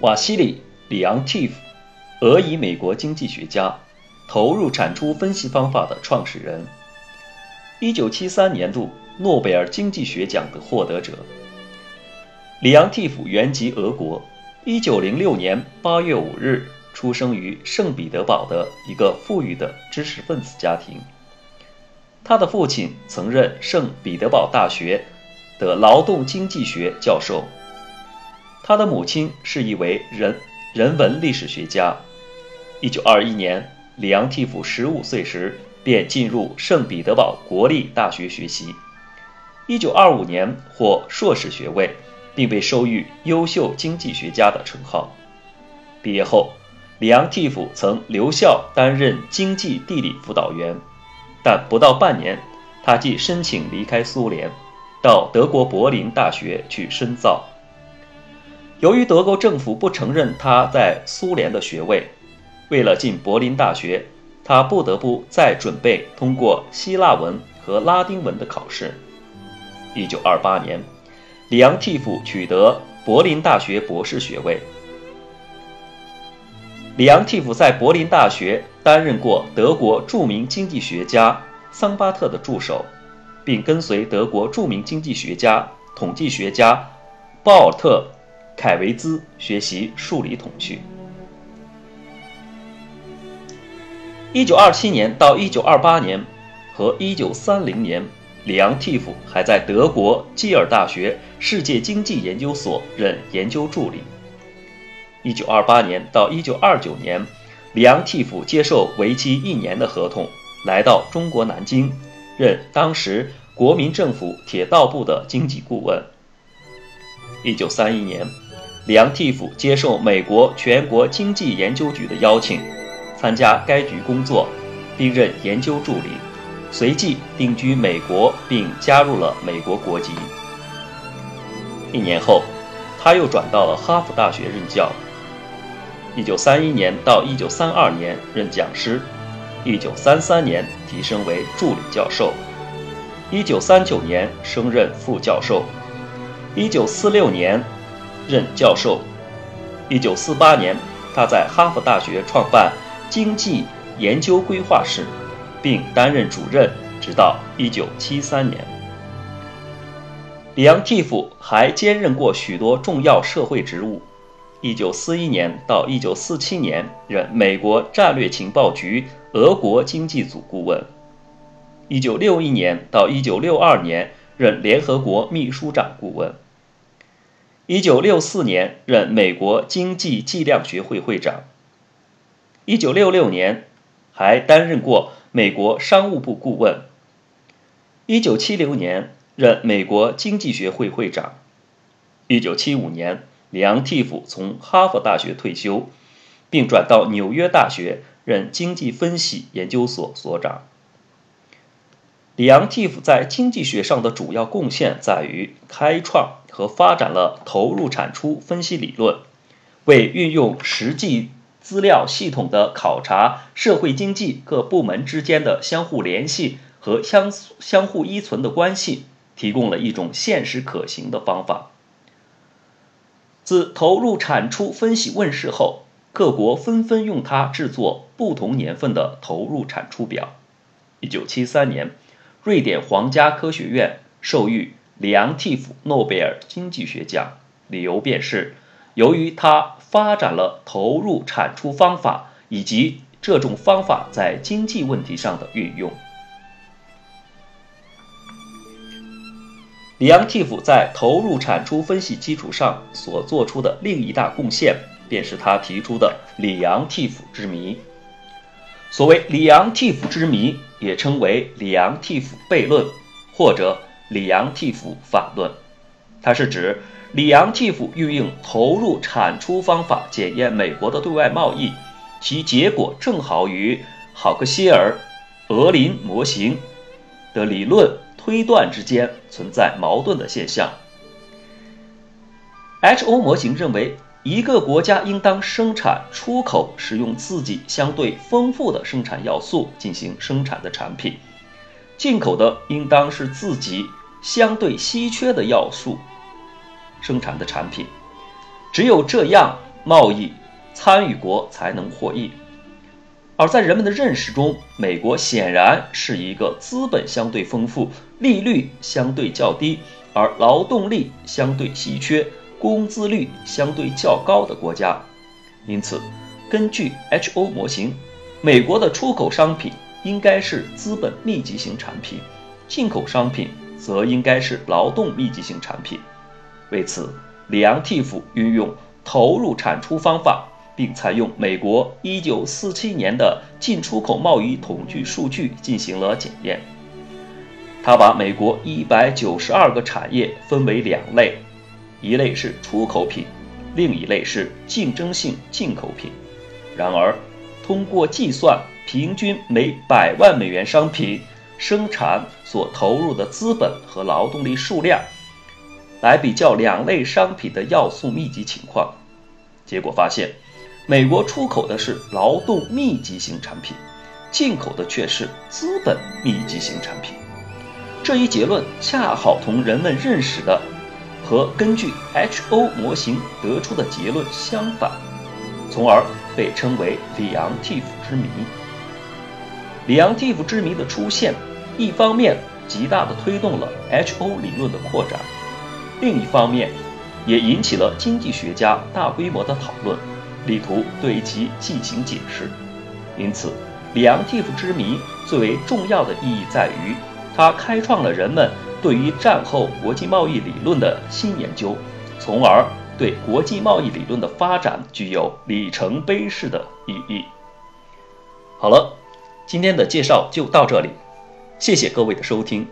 瓦西里·里昂蒂夫，俄裔美国经济学家，投入产出分析方法的创始人。一九七三年度诺贝尔经济学奖的获得者。里昂蒂夫原籍俄国，一九零六年八月五日出生于圣彼得堡的一个富裕的知识分子家庭。他的父亲曾任圣彼得堡大学的劳动经济学教授。他的母亲是一位人人文历史学家。一九二一年，里昂蒂夫十五岁时便进入圣彼得堡国立大学学习。一九二五年获硕士学位，并被授予优秀经济学家的称号。毕业后，里昂蒂夫曾留校担任经济地理辅导员，但不到半年，他即申请离开苏联，到德国柏林大学去深造。由于德国政府不承认他在苏联的学位，为了进柏林大学，他不得不再准备通过希腊文和拉丁文的考试。一九二八年，里昂蒂夫取得柏林大学博士学位。里昂蒂夫在柏林大学担任过德国著名经济学家桑巴特的助手，并跟随德国著名经济学家、统计学家鲍尔特。凯维兹学习数理统计。一九二七年到一九二八年和一九三零年，里昂蒂夫还在德国基尔大学世界经济研究所任研究助理。一九二八年到一九二九年，里昂蒂夫接受为期一年的合同，来到中国南京，任当时国民政府铁道部的经济顾问。一九三一年。里昂蒂夫接受美国全国经济研究局的邀请，参加该局工作，并任研究助理，随即定居美国，并加入了美国国籍。一年后，他又转到了哈佛大学任教。一九三一年到一九三二年任讲师，一九三三年提升为助理教授，一九三九年升任副教授，一九四六年。任教授。一九四八年，他在哈佛大学创办经济研究规划室，并担任主任，直到一九七三年。里昂蒂夫还兼任过许多重要社会职务。一九四一年到一九四七年，任美国战略情报局俄国经济组顾问。一九六一年到一九六二年，任联合国秘书长顾问。一九六四年任美国经济计量学会会长。一九六六年还担任过美国商务部顾问。一九七六年任美国经济学会会长。一九七五年，里昂蒂夫从哈佛大学退休，并转到纽约大学任经济分析研究所所长。里昂蒂夫在经济学上的主要贡献在于开创和发展了投入产出分析理论，为运用实际资料系统的考察社会经济各部门之间的相互联系和相相互依存的关系，提供了一种现实可行的方法。自投入产出分析问世后，各国纷纷用它制作不同年份的投入产出表。一九七三年。瑞典皇家科学院授予里昂蒂夫诺贝尔经济学奖，理由便是由于他发展了投入产出方法以及这种方法在经济问题上的运用。里昂蒂夫在投入产出分析基础上所做出的另一大贡献，便是他提出的里昂蒂夫之谜。所谓里昂蒂夫之谜。也称为里昂蒂夫悖论，或者里昂蒂夫反论。它是指里昂蒂夫运用投入产出方法检验美国的对外贸易，其结果正好与好克希尔、俄林模型的理论推断之间存在矛盾的现象。H.O 模型认为。一个国家应当生产出口使用自己相对丰富的生产要素进行生产的产品，进口的应当是自己相对稀缺的要素生产的产品。只有这样，贸易参与国才能获益。而在人们的认识中，美国显然是一个资本相对丰富、利率相对较低，而劳动力相对稀缺、工资率相对较高的国家。因此，根据 H.O 模型，美国的出口商品应该是资本密集型产品，进口商品则应该是劳动密集型产品。为此，里昂蒂夫运用投入产出方法。并采用美国1947年的进出口贸易统计数据进行了检验。他把美国192个产业分为两类，一类是出口品，另一类是竞争性进口品。然而，通过计算平均每百万美元商品生产所投入的资本和劳动力数量，来比较两类商品的要素密集情况，结果发现。美国出口的是劳动密集型产品，进口的却是资本密集型产品。这一结论恰好同人们认识的和根据 H.O 模型得出的结论相反，从而被称为里昂蒂夫之谜。里昂蒂夫之谜的出现，一方面极大地推动了 H.O 理论的扩展，另一方面也引起了经济学家大规模的讨论。力图对其进行解释，因此，里昂蒂夫之谜最为重要的意义在于，它开创了人们对于战后国际贸易理论的新研究，从而对国际贸易理论的发展具有里程碑式的意义。好了，今天的介绍就到这里，谢谢各位的收听。